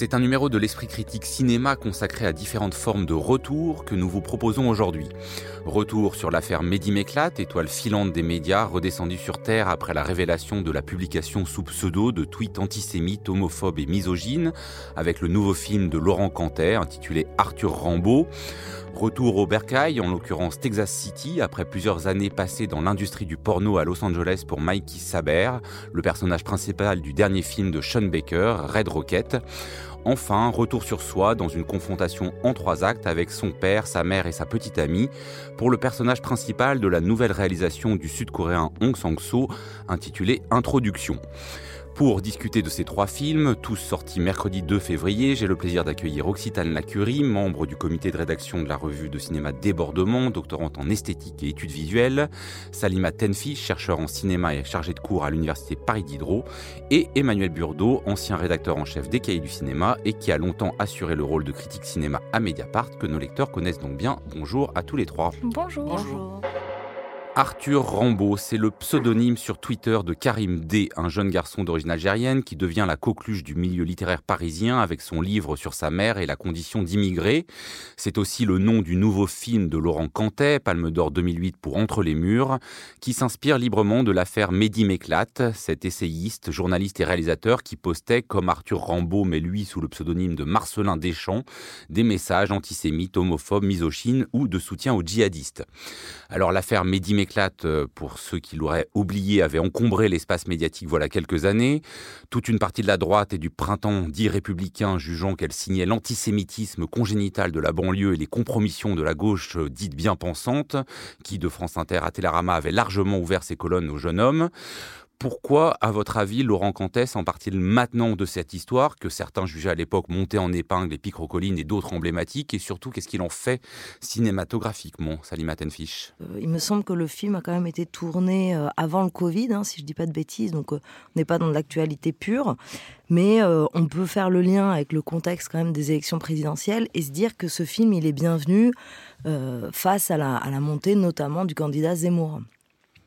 C'est un numéro de l'Esprit critique cinéma consacré à différentes formes de retour que nous vous proposons aujourd'hui. Retour sur l'affaire Mehdi Meklat, étoile filante des médias, redescendue sur Terre après la révélation de la publication sous pseudo de tweets antisémites, homophobes et misogynes, avec le nouveau film de Laurent Cantet intitulé Arthur Rambaud. Retour au Bercail, en l'occurrence Texas City, après plusieurs années passées dans l'industrie du porno à Los Angeles pour Mikey Saber, le personnage principal du dernier film de Sean Baker, Red Rocket. Enfin, retour sur soi dans une confrontation en trois actes avec son père, sa mère et sa petite amie pour le personnage principal de la nouvelle réalisation du sud-coréen Hong Sang-soo intitulée Introduction. Pour discuter de ces trois films, tous sortis mercredi 2 février, j'ai le plaisir d'accueillir Occitane Lacurie, membre du comité de rédaction de la revue de cinéma Débordement, doctorante en esthétique et études visuelles, Salima Tenfi, chercheur en cinéma et chargé de cours à l'université Paris Diderot, et Emmanuel Burdeau, ancien rédacteur en chef des cahiers du cinéma et qui a longtemps assuré le rôle de critique cinéma à Mediapart, que nos lecteurs connaissent donc bien. Bonjour à tous les trois. Bonjour. Bonjour. Arthur Rambaud, c'est le pseudonyme sur Twitter de Karim D, un jeune garçon d'origine algérienne qui devient la coqueluche du milieu littéraire parisien avec son livre sur sa mère et la condition d'immigré. C'est aussi le nom du nouveau film de Laurent Cantet, Palme d'Or 2008 pour Entre les murs, qui s'inspire librement de l'affaire Mehdi Meklat, cet essayiste, journaliste et réalisateur qui postait, comme Arthur Rambaud, mais lui sous le pseudonyme de Marcelin Deschamps, des messages antisémites, homophobes, misogynes ou de soutien aux djihadistes. Alors l'affaire Mehdi euh, pour ceux qui l'auraient oublié, avait encombré l'espace médiatique voilà quelques années. Toute une partie de la droite et du printemps dit républicain jugeant qu'elle signait l'antisémitisme congénital de la banlieue et les compromissions de la gauche euh, dite bien pensante, qui de France Inter à Télérama avait largement ouvert ses colonnes aux jeunes hommes. Pourquoi, à votre avis, Laurent Cantès en partie maintenant de cette histoire que certains jugeaient à l'époque monter en épingle et Picrocolline et d'autres emblématiques Et surtout, qu'est-ce qu'il en fait cinématographiquement, Salima Tenfish? Euh, Il me semble que le film a quand même été tourné euh, avant le Covid, hein, si je ne dis pas de bêtises, donc euh, on n'est pas dans l'actualité pure. Mais on peut faire le lien avec le contexte quand même des élections présidentielles et se dire que ce film, il est bienvenu face à la, à la montée notamment du candidat Zemmour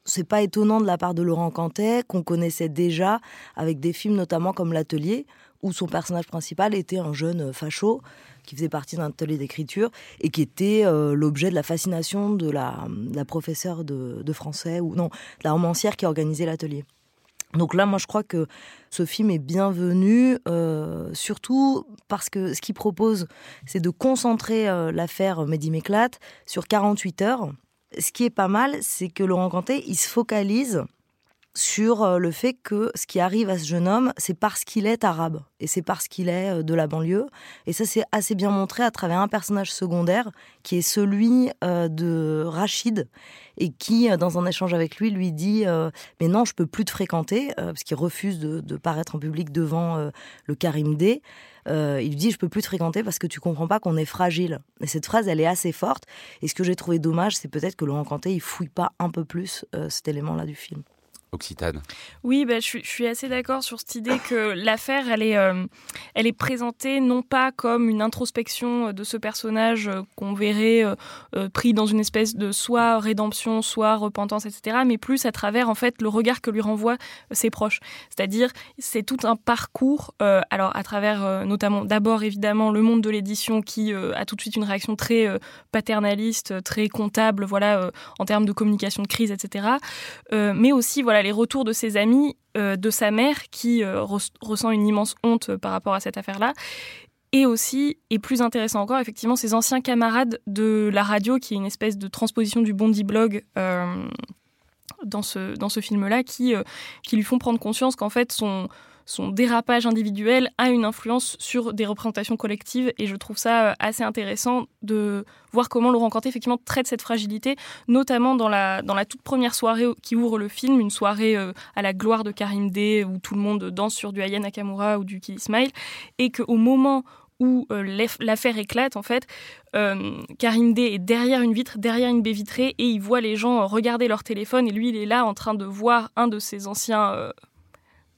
c'est pas étonnant de la part de Laurent Cantet, qu'on connaissait déjà avec des films notamment comme L'Atelier, où son personnage principal était un jeune facho qui faisait partie d'un atelier d'écriture et qui était euh, l'objet de la fascination de la, professeure de, français, ou non, de la romancière qui organisait l'atelier. Donc là, moi, je crois que ce film est bienvenu, euh, surtout parce que ce qu'il propose, c'est de concentrer euh, l'affaire Mehdi Meklat sur 48 heures ce qui est pas mal, c'est que Laurent Cantet, il se focalise sur euh, le fait que ce qui arrive à ce jeune homme, c'est parce qu'il est arabe et c'est parce qu'il est euh, de la banlieue. Et ça, c'est assez bien montré à travers un personnage secondaire qui est celui euh, de Rachid et qui, dans un échange avec lui, lui dit Mais non, je peux plus te fréquenter parce qu'il refuse de, paraître en public devant le Karim D. il lui dit je peux plus te fréquenter parce que tu comprends pas qu'on est fragile. Et cette phrase, elle est assez forte. Et ce que j'ai trouvé dommage, c'est peut-être que Laurent Cantet, il fouille pas un peu plus cet élément-là du film. Occitane. Oui, bah, je, suis, assez d'accord sur cette idée que l'affaire, elle est, euh, elle est présentée non pas comme une introspection de ce personnage euh, qu'on verrait euh, pris dans une espèce de soit rédemption, soit repentance, etc., mais plus à travers en fait le regard que lui renvoient ses proches. C'est-à-dire, c'est tout un parcours, alors à travers notamment d'abord évidemment le monde de l'édition qui a tout de suite une réaction très paternaliste, très comptable, voilà, en termes de communication de crise, etc., mais aussi voilà les retours de ses amis, euh, de sa mère qui euh, ressent une immense honte euh, par rapport à cette affaire-là. Et aussi, et plus intéressant encore, effectivement, ses anciens camarades de la radio, qui est une espèce de transposition du Bondi Blog dans ce, dans ce film-là, qui, qui lui font prendre conscience qu'en fait, son, son dérapage individuel a une influence sur des représentations collectives. Et je trouve ça euh, assez intéressant de voir comment Laurent Cantet effectivement traite cette fragilité, notamment dans la, dans la toute première soirée qui ouvre le film, une soirée euh, à la gloire de Karim D où tout le monde danse sur du Aya Nakamura ou du Kili Smile et qu'au moment où l'affaire éclate, en fait, Karim D est derrière une vitre, derrière une baie vitrée, et il voit les gens regarder leur téléphone, et lui, il est là en train de voir un de ses anciens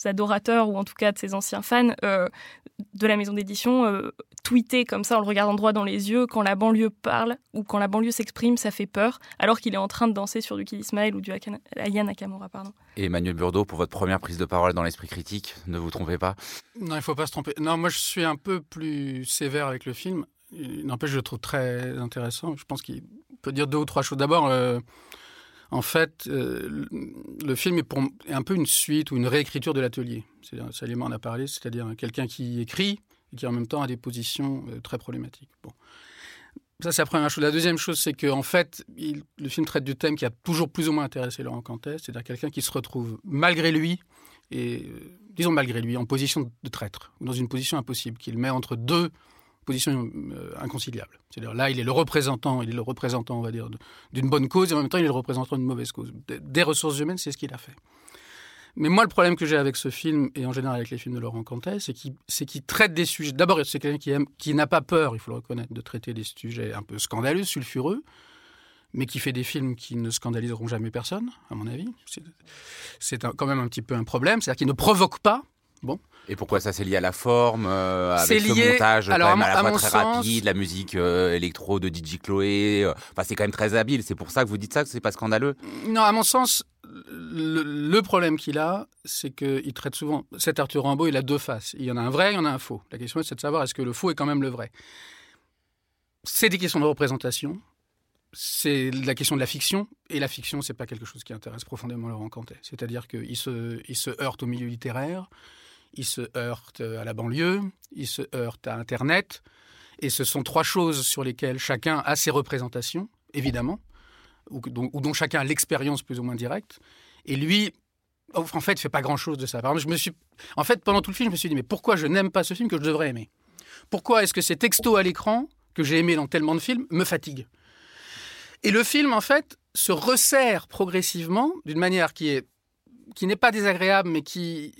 adorateurs ou en tout cas de ses anciens fans euh, de la maison d'édition euh, tweeter comme ça en le regardant droit dans les yeux quand la banlieue parle ou quand la banlieue s'exprime, ça fait peur, alors qu'il est en train de danser sur du Kid Ismail ou du Aya Nakamura. Pardon. Et Emmanuel Burdeau, pour votre première prise de parole dans l'esprit critique, ne vous trompez pas? Non, il ne faut pas se tromper. Non, moi je suis un peu plus sévère avec le film. N'empêche, je le trouve très intéressant. Je pense qu'il peut dire deux ou trois choses. D'abord, euh, en fait, euh, le film est, un peu une suite ou une réécriture de l'atelier. Salim en a parlé, c'est-à-dire quelqu'un qui écrit et qui en même temps a des positions euh, très problématiques. Bon. Ça, c'est la première chose. La deuxième chose, c'est qu'en en fait, le film traite du thème qui a toujours plus ou moins intéressé Laurent Cantet, c'est-à-dire quelqu'un qui se retrouve malgré lui, et euh, disons malgré lui, en position de traître, ou dans une position impossible, qu'il met entre deux position euh, inconciliable. C'est-à-dire là, il est le représentant, il est le représentant, on va dire, d'une bonne cause, et en même temps, il est le représentant d'une mauvaise cause. Des ressources humaines, c'est ce qu'il a fait. Mais moi, le problème que j'ai avec ce film, et en général avec les films de Laurent Cantet, c'est qu'il traite des sujets. D'abord, c'est quelqu'un qui, qui n'a pas peur, il faut le reconnaître, de traiter des sujets un peu scandaleux, sulfureux, mais qui fait des films qui ne scandaliseront jamais personne, à mon avis. C'est quand même un petit peu un problème, c'est-à-dire qu'il ne provoque pas. Bon. Et pourquoi ça c'est lié à la forme, euh, avec ce montage alors, quand même à, la fois très rapide, la musique euh, électro de DJ Chloé. Euh, enfin, c'est quand même très habile. C'est pour ça que vous dites ça, que c'est pas scandaleux Non, à mon sens, le, problème qu'il a, c'est qu'il traite souvent. Cet Arthur Rimbaud, il a deux faces. Il y en a un vrai, il y en a un faux. La question c'est de savoir est-ce que le faux est quand même le vrai? C'est des questions de représentation. C'est la question de la fiction, et la fiction, c'est pas quelque chose qui intéresse profondément Laurent Cantet. C'est-à-dire qu'il se, il se heurte au milieu littéraire, il se heurte à la banlieue, il se heurte à Internet. Et ce sont trois choses sur lesquelles chacun a ses représentations, évidemment, ou dont, chacun a l'expérience plus ou moins directe. Et lui, en fait, fait pas grand-chose de ça. Je me suis, en fait, pendant tout le film, je me suis dit, mais pourquoi je n'aime pas ce film que je devrais aimer? Pourquoi est-ce que ces textos à l'écran, que j'ai aimés dans tellement de films, me fatiguent? Et le film, en fait, se resserre progressivement d'une manière qui qui n'est pas désagréable, mais qui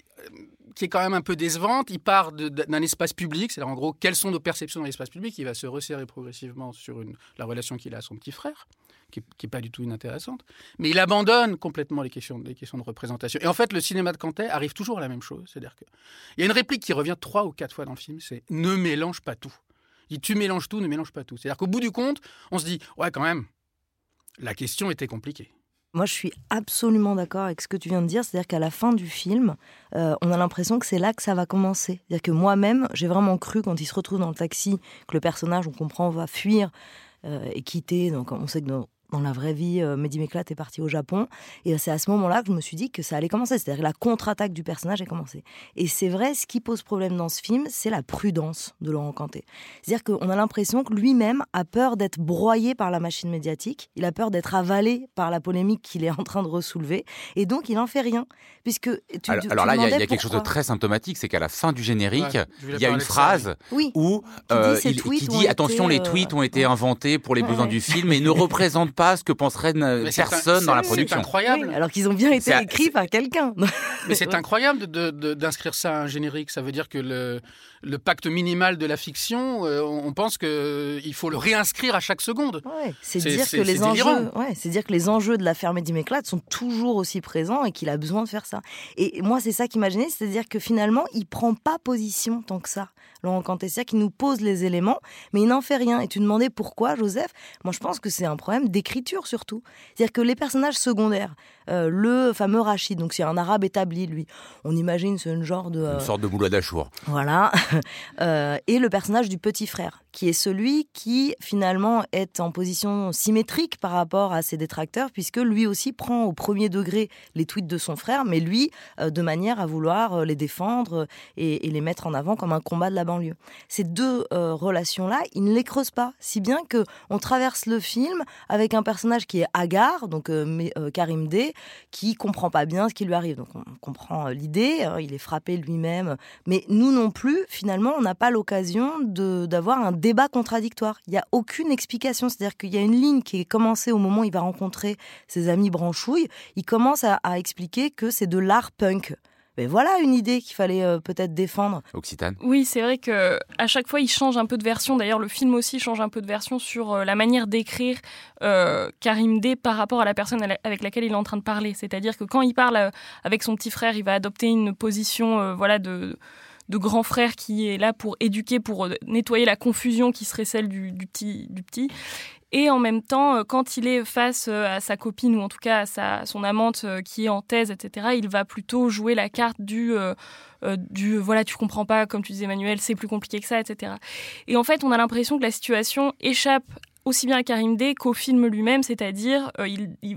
qui est quand même un peu décevante. Il part d'un espace public, c'est-à-dire en gros, quelles sont nos perceptions dans l'espace public? Il va se resserrer progressivement sur la relation qu'il a à son petit frère, qui n'est pas du tout inintéressante. Mais il abandonne complètement les questions, les questions de représentation. Et en fait, le cinéma de Cantet arrive toujours à la même chose. C'est-à-dire qu'il y a une réplique qui revient trois ou quatre fois dans le film, c'est « ne mélange pas tout ». Il dit « tu mélanges tout, ne mélange pas tout ». C'est-à-dire qu'au bout du compte, on se dit « ouais, quand même, la question était compliquée ». Moi, je suis absolument d'accord avec ce que tu viens de dire. C'est-à-dire qu'à la fin du film, euh, on a l'impression que c'est là que ça va commencer. C'est-à-dire que moi-même, j'ai vraiment cru quand il se retrouve dans le taxi que le personnage, on comprend, va fuir euh, et quitter. Donc, on sait que dans la vraie vie, euh, Mehdi Meklat est parti au Japon. Et c'est à ce moment-là que je me suis dit que ça allait commencer. C'est-à-dire que la contre-attaque du personnage a commencé. Et c'est vrai, ce qui pose problème dans ce film, c'est la prudence de Laurent Canté. C'est-à-dire qu'on a l'impression que lui-même a peur d'être broyé par la machine médiatique. Il a peur d'être avalé par la polémique qu'il est en train de ressoulever. Et donc, il n'en fait rien. Puisque alors, là, il y, a quelque chose de très symptomatique, c'est qu'à la fin du générique, il y a une phrase où euh, il, qui dit attention, les tweets ont été inventés pour les besoins du film et ne représentent pas ce que penserait une personne dans la production. C'est incroyable. alors qu'ils ont bien été écrits par quelqu'un. Mais c'est incroyable d'inscrire ça à un générique. Ça veut dire que le, le pacte minimal de la fiction, euh, on pense qu'il euh, faut le réinscrire à chaque seconde. c'est dire que les enjeux, c'est dire que les enjeux de l'affaire Mehdi sont toujours aussi présents et qu'il a besoin de faire ça. Et moi, c'est ça qui m'a gêné, c'est-à-dire que finalement, il prend pas position tant que ça. Laurent Cantessia qui nous pose les éléments, mais il n'en fait rien. Et tu demandais pourquoi, Joseph? Moi, je pense que c'est un problème d'écriture surtout. C'est-à-dire que les personnages secondaires, euh, le fameux Rachid, donc c'est un arabe établi, lui, on imagine c'est une genre de... Une sorte de boulot d'Achour. Voilà. Euh, et le personnage du petit frère, qui est celui qui finalement est en position symétrique par rapport à ses détracteurs, puisque lui aussi prend au premier degré les tweets de son frère, mais lui, euh, de manière à vouloir les défendre et, les mettre en avant comme un combat de la banlieue. Ces deux relations-là, il ne les creuse pas, si bien que on traverse le film avec un personnage qui est hagard, donc Karim D, qui comprend pas bien ce qui lui arrive. Donc on comprend l'idée, hein, il est frappé lui-même, mais nous non plus, finalement, on n'a pas l'occasion d'avoir un débat contradictoire. Il n'y a aucune explication. C'est-à-dire qu'il y a une ligne qui est commencée au moment où il va rencontrer ses amis branchouilles. Il commence à, expliquer que c'est de l'art punk Mais voilà une idée qu'il fallait euh, peut-être défendre. Occitane. Oui, c'est vrai que à chaque fois, il change un peu de version. D'ailleurs, le film aussi change un peu de version sur euh, la manière d'écrire euh, Karim D par rapport à la personne avec laquelle il est en train de parler. C'est-à-dire que quand il parle avec son petit frère, il va adopter une position, voilà, de de grand frère qui est là pour éduquer, pour nettoyer la confusion qui serait celle du, petit, du petit. Et en même temps, euh, quand il est face euh, à sa copine ou en tout cas à sa, son amante euh, qui est en thèse, etc., il va plutôt jouer la carte du du voilà, tu comprends pas, comme tu disais Emmanuel, c'est plus compliqué que ça, etc. Et en fait, on a l'impression que la situation échappe aussi bien à Karim D qu'au film lui-même, c'est-à-dire euh,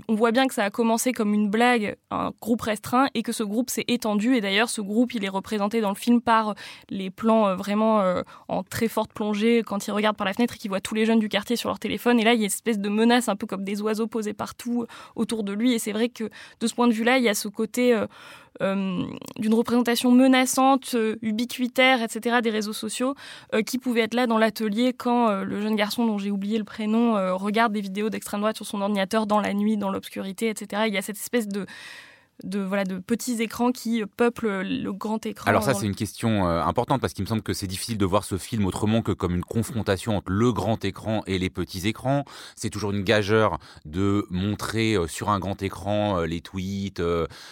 on voit bien que ça a commencé comme une blague, un groupe restreint, et que ce groupe s'est étendu. Et d'ailleurs, ce groupe, il est représenté dans le film par les plans euh, vraiment euh, en très forte plongée quand il regarde par la fenêtre et qu'il voit tous les jeunes du quartier sur leur téléphone. Et là, il y a une espèce de menace, un peu comme des oiseaux posés partout autour de lui. Et c'est vrai que de ce point de vue-là, il y a ce côté d'une représentation menaçante, euh, ubiquitaire, etc. des réseaux sociaux, euh, qui pouvait être là dans l'atelier quand le jeune garçon dont j'ai oublié le prénom regarde des vidéos d'extrême droite sur son ordinateur dans la nuit, dans l'obscurité, etc. Il y a cette espèce de de, voilà, de petits écrans qui peuplent le grand écran. Alors ça, c'est une question euh, importante parce qu'il me semble que c'est difficile de voir ce film autrement que comme une confrontation entre le grand écran et les petits écrans. C'est toujours une gageure de montrer euh, sur un grand écran euh, les tweets,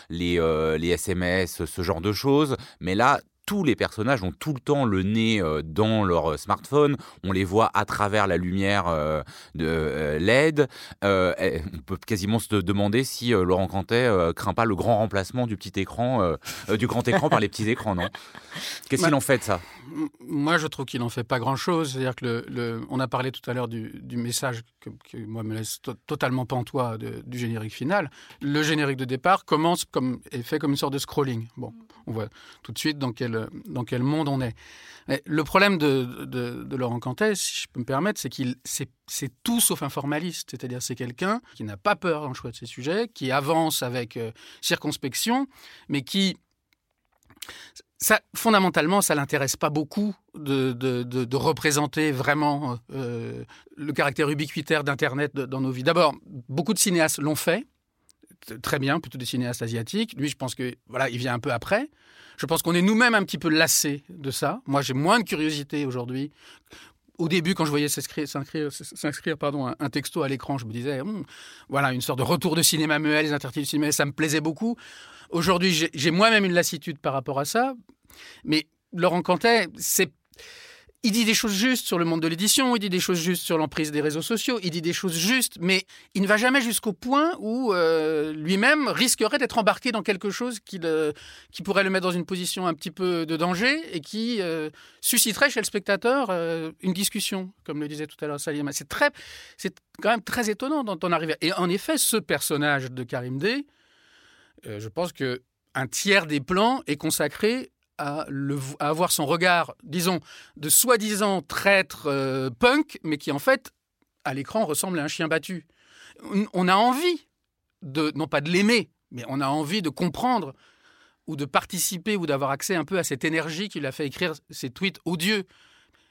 les, les SMS, ce genre de choses. Mais là, tous les personnages ont tout le temps le nez euh, dans leur euh, smartphone, on les voit à travers la lumière euh, de LED. on peut quasiment se demander si Laurent Cantet craint pas le grand remplacement du petit écran, du grand écran par les petits écrans, non? Qu'est-ce qu'il en fait de ça Moi, je trouve qu'il en fait pas grand-chose. C'est-à-dire que le, on a parlé tout à l'heure du, message que, moi me laisse totalement pantois du générique final. Le générique de départ commence comme est fait comme une sorte de scrolling. Bon, on voit tout de suite dans quel dans quel monde on est. le problème de, Laurent Cantet, si je peux me permettre, c'est qu'il c'est, tout sauf un formaliste. C'est-à-dire c'est quelqu'un qui n'a pas peur dans le choix de ses sujets, qui avance avec euh, circonspection, mais qui ça, fondamentalement, ça l'intéresse pas beaucoup de, représenter vraiment euh, le caractère ubiquitaire d'Internet dans nos vies. D'abord, beaucoup de cinéastes l'ont fait, très bien, plutôt des cinéastes asiatiques. Lui, je pense que voilà, il vient un peu après. Je pense qu'on est nous-mêmes un petit peu lassés de ça. Moi, j'ai moins de curiosité aujourd'hui. Au début, quand je voyais s'inscrire pardon, un texto à l'écran, je me disais, hum, voilà, une sorte de retour de cinéma muet, les interdits du cinéma, ça me plaisait beaucoup. Aujourd'hui, j'ai moi-même une lassitude par rapport à ça. Mais Laurent Cantet, c'est il dit des choses justes sur le monde de l'édition, il dit des choses justes sur l'emprise des réseaux sociaux, il dit des choses justes, mais il ne va jamais jusqu'au point où euh, lui-même risquerait d'être embarqué dans quelque chose qui, qui, pourrait le mettre dans une position un petit peu de danger et qui euh, susciterait chez le spectateur euh, une discussion, comme le disait tout à l'heure Salim. C'est très, quand même très étonnant d'en arriver. Et en effet, ce personnage de Karim D, je pense que un tiers des plans est consacré à, avoir son regard, disons, de soi-disant traître euh, punk, mais qui en fait, à l'écran, ressemble à un chien battu. On a envie, de, non pas de l'aimer, mais on a envie de comprendre ou de participer ou d'avoir accès un peu à cette énergie qui l'a fait écrire ces tweets odieux.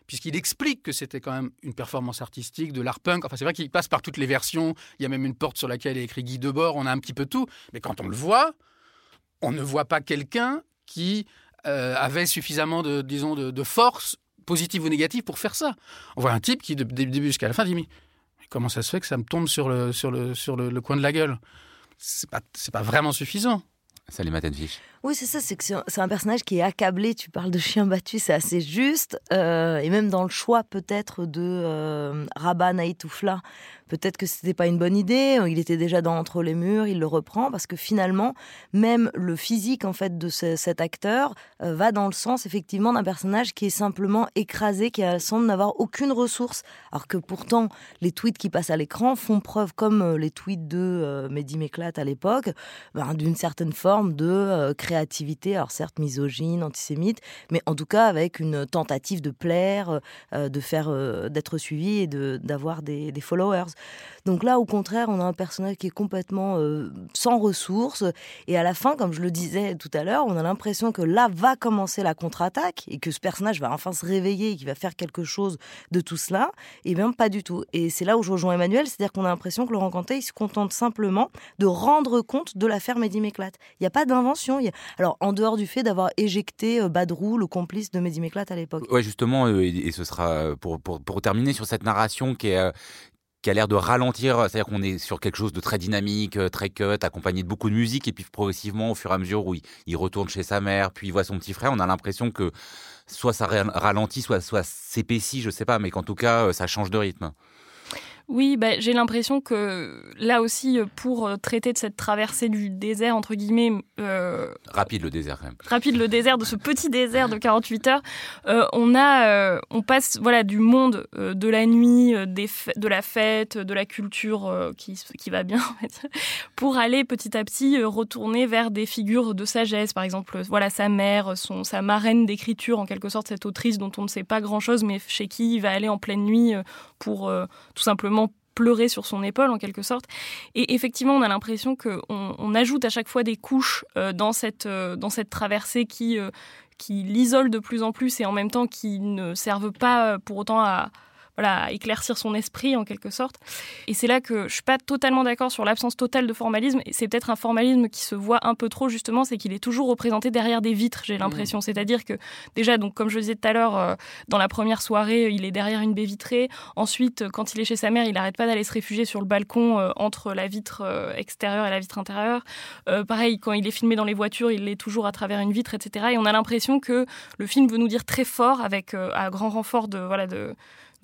Puisqu'il explique que c'était quand même une performance artistique de l'art punk. Enfin, c'est vrai qu'il passe par toutes les versions. Il y a même une porte sur laquelle est écrit Guy Debord. On a un petit peu tout. Mais quand on le voit, on ne voit pas quelqu'un qui euh, avait suffisamment de, disons, de, force, positive ou négative, pour faire ça. On voit un type qui, du début jusqu'à la fin, dit Mais comment ça se fait que ça me tombe sur le, sur le, sur le, coin de la gueule? C'est pas, pas vraiment suffisant. Salut Tenfish. Oui, c'est ça, c'est que c'est un personnage qui est accablé. Tu parles de chien battu, c'est assez juste. Euh, et même dans le choix, peut-être, de euh, Rabat Naïtoufla, peut-être que c'était pas une bonne idée. Il était déjà dans Entre les murs, il le reprend parce que finalement, même le physique en fait de cet acteur euh, va dans le sens effectivement d'un personnage qui est simplement écrasé, qui semble n'avoir aucune ressource, alors que pourtant les tweets qui passent à l'écran font preuve, comme euh, les tweets de Mehdi Méclate à l'époque, ben, d'une certaine forme de créativité, alors certes misogyne, antisémite, mais en tout cas avec une tentative de plaire, de faire, d'être suivi et d'avoir des, des followers. Donc là, au contraire, on a un personnage qui est complètement euh, sans ressources. Et à la fin, comme je le disais tout à l'heure, on a l'impression que là va commencer la contre-attaque et que ce personnage va enfin se réveiller et qu'il va faire quelque chose de tout cela. Et eh bien, pas du tout. Et c'est là où je rejoins Emmanuel, c'est-à-dire qu'on a l'impression que Laurent Cantet, il se contente simplement de rendre compte de l'affaire Mehdi Méclate. Il n'y a pas d'invention. Alors, en dehors du fait d'avoir éjecté Badrou, le complice de Mehdi Meklat à l'époque. Ouais, justement, et, ce sera pour, pour, pour, terminer sur cette narration qui est, qui a l'air de ralentir, c'est-à-dire qu'on est sur quelque chose de très dynamique, euh, très cut, accompagné de beaucoup de musique, et puis progressivement, au fur et à mesure où il, retourne chez sa mère, puis il voit son petit frère, on a l'impression que soit ça ralentit, soit, soit s'épaissit, je sais pas, mais qu'en tout cas, euh, ça change de rythme. Oui, bah, j'ai l'impression que là aussi, pour euh, traiter de cette traversée du désert, entre guillemets... Euh, rapide le désert quand même. Rapide le désert, de ce petit désert de 48 heures, euh, on, a, on passe voilà, du monde de la nuit, des de la fête, de la culture qui, qui va bien, pour aller petit à petit retourner vers des figures de sagesse. Par exemple, voilà, sa mère, son, sa marraine d'écriture, en quelque sorte, cette autrice dont on ne sait pas grand-chose, mais chez qui il va aller en pleine nuit pour tout simplement pleurer sur son épaule en quelque sorte. Et effectivement, on a l'impression qu'on on ajoute à chaque fois des couches euh, dans, cette, euh, dans cette traversée qui, euh, qui l'isole de plus en plus et en même temps qui ne servent pas pour autant à, voilà, éclaircir son esprit en quelque sorte. Et c'est là que je suis pas totalement d'accord sur l'absence totale de formalisme. C'est peut-être un formalisme qui se voit un peu trop justement, c'est qu'il est toujours représenté derrière des vitres, j'ai l'impression. Mmh. C'est-à-dire que déjà, donc comme je le disais tout à l'heure, euh, dans la première soirée, il est derrière une baie vitrée. Ensuite, quand il est chez sa mère, il n'arrête pas d'aller se réfugier sur le balcon euh, entre la vitre euh, extérieure et la vitre intérieure. pareil, quand il est filmé dans les voitures, il est toujours à travers une vitre, etc. Et on a l'impression que le film veut nous dire très fort, avec à grand renfort de voilà de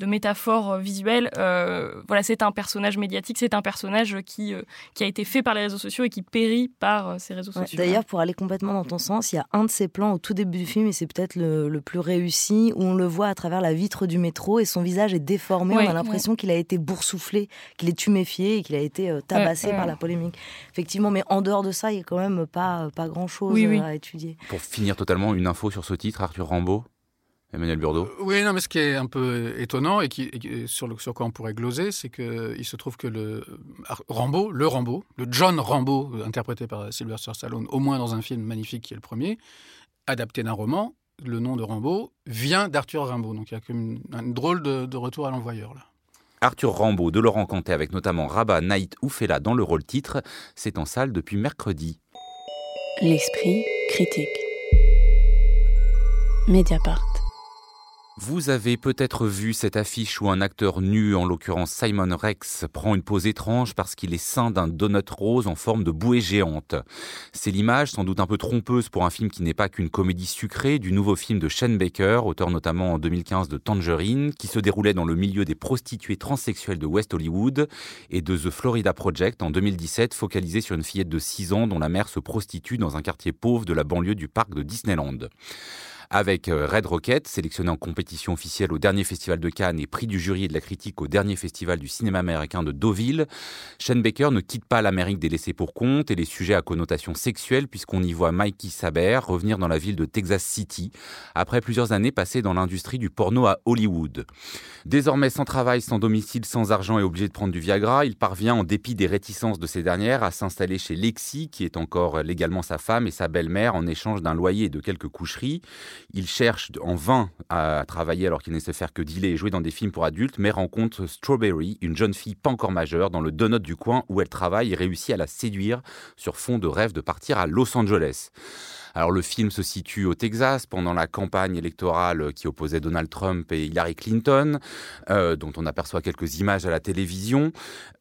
de métaphore euh, visuelle. Euh, voilà, c'est un personnage médiatique, c'est un personnage qui, euh, qui a été fait par les réseaux sociaux et qui périt par ces réseaux sociaux. D'ailleurs, pour aller complètement dans ton sens, il y a un de ces plans au tout début du film, et c'est peut-être le, plus réussi, où on le voit à travers la vitre du métro et son visage est déformé. on a l'impression qu'il a été boursouflé, qu'il est tuméfié et qu'il a été tabassé par la polémique. Effectivement, mais en dehors de ça, il n'y a quand même pas, pas grand-chose à étudier. Pour finir totalement, une info sur ce titre, Arthur Rambaud Emmanuel Burdeau euh, Oui, non, mais ce qui est un peu étonnant et, qui, sur, le, sur quoi on pourrait gloser, c'est qu'il se trouve que le Rambo, le Rambo, le John Rambo, interprété par Sylvester Stallone, au moins dans un film magnifique qui est le premier, adapté d'un roman, le nom de Rambo vient d'Arthur Rimbaud. Donc il y a comme une, drôle de, retour à l'envoyeur là. Arthur Rambaud de Laurent Cantet avec notamment Rabat Naït Oufela dans le rôle titre, c'est en salle depuis mercredi. L'esprit critique. Mediapart. Vous avez peut-être vu cette affiche où un acteur nu, en l'occurrence Simon Rex, prend une pose étrange parce qu'il est saint d'un donut rose en forme de bouée géante. C'est l'image, sans doute un peu trompeuse pour un film qui n'est pas qu'une comédie sucrée, du nouveau film de Shane Baker, auteur notamment en 2015 de Tangerine, qui se déroulait dans le milieu des prostituées transsexuelles de West Hollywood, et de The Florida Project en 2017, focalisé sur une fillette de 6 ans dont la mère se prostitue dans un quartier pauvre de la banlieue du parc de Disneyland avec euh, Red Rocket, sélectionné en compétition officielle au dernier festival de Cannes et prix du jury et de la critique au dernier festival du cinéma américain de Deauville. Shane Baker ne quitte pas l'Amérique des laissés pour compte et les sujets à connotation sexuelle puisqu'on y voit Mikey Saber revenir dans la ville de Texas City après plusieurs années passées dans l'industrie du porno à Hollywood. Désormais sans travail, sans domicile, sans argent et obligé de prendre du Viagra, il parvient en dépit des réticences de ces dernières à s'installer chez Lexi qui est encore légalement sa femme et sa belle-mère en échange d'un loyer et de quelques coucheries. Il cherche en vain à travailler alors qu'il ne sait faire que dealer et jouer dans des films pour adultes, mais rencontre Strawberry, une jeune fille pas encore majeure, dans le donut du coin où elle travaille et réussit à la séduire sur fond de rêve de partir à Los Angeles. Alors le film se situe au Texas pendant la campagne électorale qui opposait Donald Trump et Hillary Clinton, euh, dont on aperçoit quelques images à la télévision,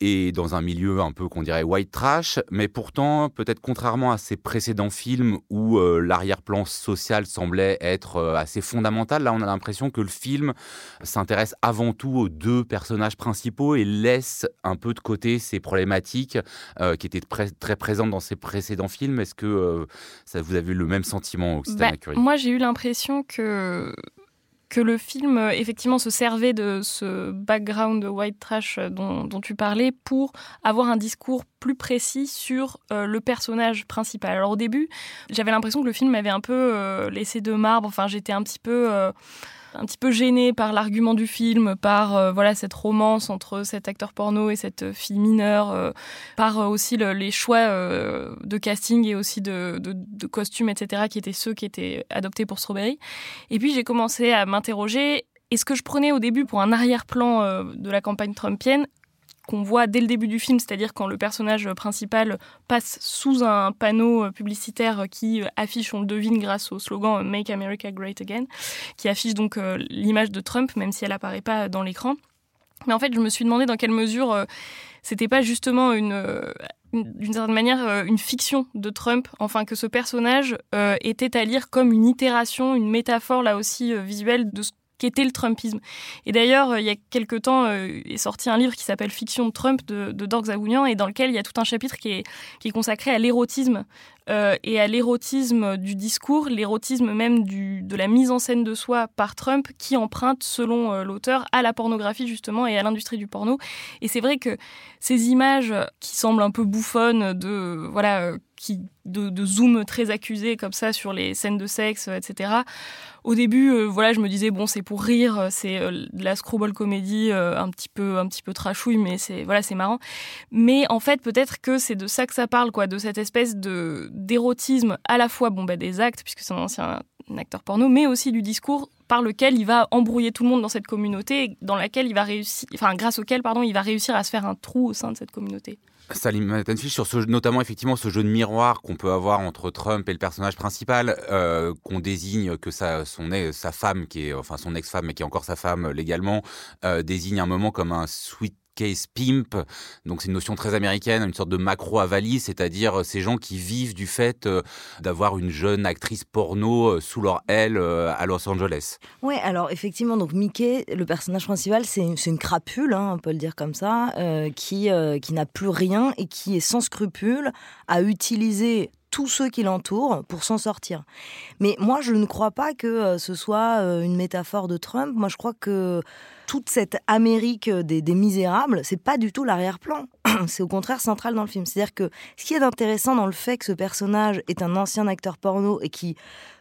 et dans un milieu un peu qu'on dirait white trash, mais pourtant peut-être contrairement à ses précédents films où euh, l'arrière-plan social semblait être euh, assez fondamental, là on a l'impression que le film s'intéresse avant tout aux deux personnages principaux et laisse un peu de côté ces problématiques qui étaient très présentes dans ses précédents films. Est-ce que ça vous avez le même sentiment, bah, Moi, j'ai eu l'impression que que le film effectivement se servait de ce background de white trash dont, tu parlais pour avoir un discours plus précis sur euh, le personnage principal. Alors au début, j'avais l'impression que le film m'avait un peu euh, laissé de marbre. Enfin, j'étais un petit peu euh, un petit peu gêné par l'argument du film, par euh, voilà cette romance entre cet acteur porno et cette fille mineure, euh, par euh, aussi les choix de casting et aussi de, de, costumes, etc., qui étaient ceux qui étaient adoptés pour Strawberry. Et puis j'ai commencé à m'interroger, est-ce que je prenais au début pour un arrière-plan de la campagne trumpienne qu'on voit dès le début du film, c'est-à-dire quand le personnage principal passe sous un panneau publicitaire qui affiche, on le devine grâce au slogan Make America Great Again, qui affiche donc l'image de Trump, même si elle apparaît pas dans l'écran. Mais en fait, je me suis demandé dans quelle mesure c'était pas justement une d'une certaine manière euh, une fiction de Trump, enfin que ce personnage euh, était à lire comme une itération, une métaphore là aussi euh, visuelle de ce qu'était le Trumpisme. Et d'ailleurs, il y a quelque temps est sorti un livre qui s'appelle Fiction de Trump de, de Dork et dans lequel il y a tout un chapitre qui est, consacré à l'érotisme euh, et à l'érotisme du discours, l'érotisme même du, de la mise en scène de soi par Trump, qui emprunte, selon euh, l'auteur, à la pornographie justement et à l'industrie du porno. Et c'est vrai que ces images qui semblent un peu bouffonnes de voilà euh, de, zoom très accusé comme ça sur les scènes de sexe, etc. Au début, voilà, je me disais bon, c'est pour rire, c'est de la screwball comédie un petit peu, un petit peu trashouille, mais c'est voilà, c'est marrant. Mais en fait, peut-être que c'est de ça que ça parle, quoi, de cette espèce de d'érotisme à la fois bon, bah, des actes, puisque c'est un ancien acteur porno, mais aussi du discours par lequel il va embrouiller tout le monde dans cette communauté, dans laquelle il va réussir, enfin grâce auquel pardon, il va réussir à se faire un trou au sein de cette communauté. Salim Tenfish, sur ce, notamment effectivement ce jeu de miroir qu'on peut avoir entre Trump et le personnage principal, euh, qu'on désigne que sa, son, sa femme, qui est enfin son ex-femme, mais qui est encore sa femme légalement, euh, désigne un moment comme un sweet case pimp. Donc c'est une notion très américaine, une sorte de macro avali, c'est-à-dire euh, ces gens qui vivent du fait euh, d'avoir une jeune actrice porno euh, sous leur aile à Los Angeles. Oui, alors effectivement, donc Mickey, le personnage principal, c'est une, une, crapule, hein, on peut le dire comme ça, qui, qui n'a plus rien et qui est sans scrupule à utiliser tous ceux qui l'entourent pour s'en sortir. Mais moi, je ne crois pas que ce soit une métaphore de Trump. Moi, je crois que toute cette Amérique des, des misérables, c'est pas du tout l'arrière-plan. c'est au contraire central dans le film. C'est-à-dire que ce qui est intéressant dans le fait que ce personnage est un ancien acteur porno et qui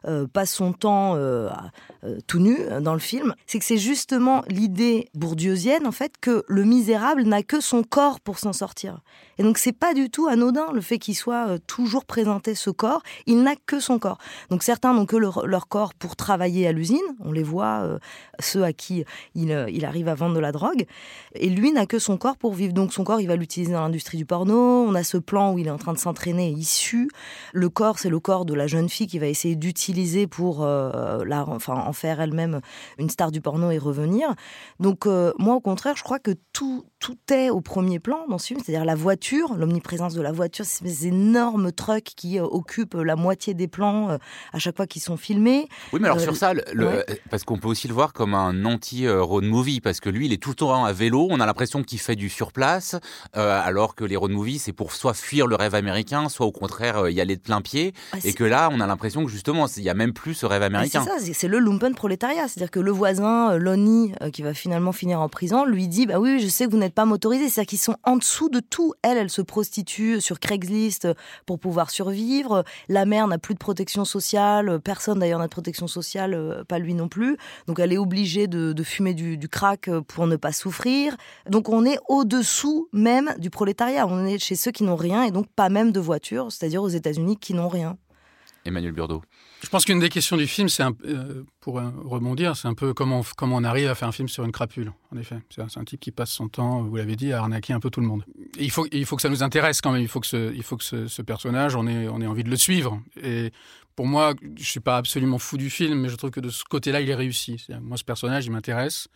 euh, passe son temps euh, euh, tout nu dans le film, c'est que c'est justement l'idée bourdieusienne en fait que le misérable n'a que son corps pour s'en sortir. Et donc c'est pas du tout anodin le fait qu'il soit toujours présenté ce corps, il n'a que son corps. Donc certains n'ont que leur, corps pour travailler à l'usine, on les voit, ceux à qui il, il arrive à vendre de la drogue, et lui n'a que son corps pour vivre. Donc son corps il va l'utiliser dans l'industrie du porno. On a ce plan où il est en train de s'entraîner issu. Le corps, c'est le corps de la jeune fille qui va essayer d'utiliser pour euh, en faire elle-même une star du porno et revenir. Donc euh, moi, au contraire, je crois que tout, tout est au premier plan dans ce film, c'est-à-dire la voiture, l'omniprésence de la voiture, ces énormes trucks qui euh, occupent la moitié des plans à chaque fois qu'ils sont filmés. Oui, mais alors sur ça, le, parce qu'on peut aussi le voir comme un anti-road movie, parce que lui, il est tout le temps à vélo, on a l'impression qu'il fait du surplace, euh, alors que les road movies, c'est pour soit fuir le rêve américain, soit au contraire euh, y aller de plein pied. Ah, et que là, on a l'impression que justement, il n'y a même plus ce rêve américain. C'est ça, c'est le lumpen prolétariat. C'est-à-dire que le voisin, euh, Lonnie, qui va finalement finir en prison, lui dit Bah oui, je sais que vous n'êtes pas motorisé. C'est-à-dire qu'ils sont en dessous de tout. Elle, elle se prostitue sur Craigslist pour pouvoir survivre. La mère n'a plus de protection sociale. Personne d'ailleurs n'a de protection sociale, pas lui non plus. Donc elle est obligée de, fumer du, crack pour ne pas souffrir. Donc on est au-dessous même du prolétariat. On est chez ceux qui n'ont rien et donc pas même de voiture, c'est-à-dire aux États-Unis qui n'ont rien. Emmanuel Burdeau. Je pense qu'une des questions du film, c'est euh, pour rebondir, c'est un peu comment, comment on arrive à faire un film sur une crapule. En effet, c'est un, type qui passe son temps, vous l'avez dit, à arnaquer un peu tout le monde. il faut, il faut que ça nous intéresse quand même. Il faut que ce, il faut que ce, personnage, on ait, on ait envie de le suivre. Et pour moi, je suis pas absolument fou du film, mais je trouve que de ce côté-là, il est réussi. moi, ce personnage, il m'intéresse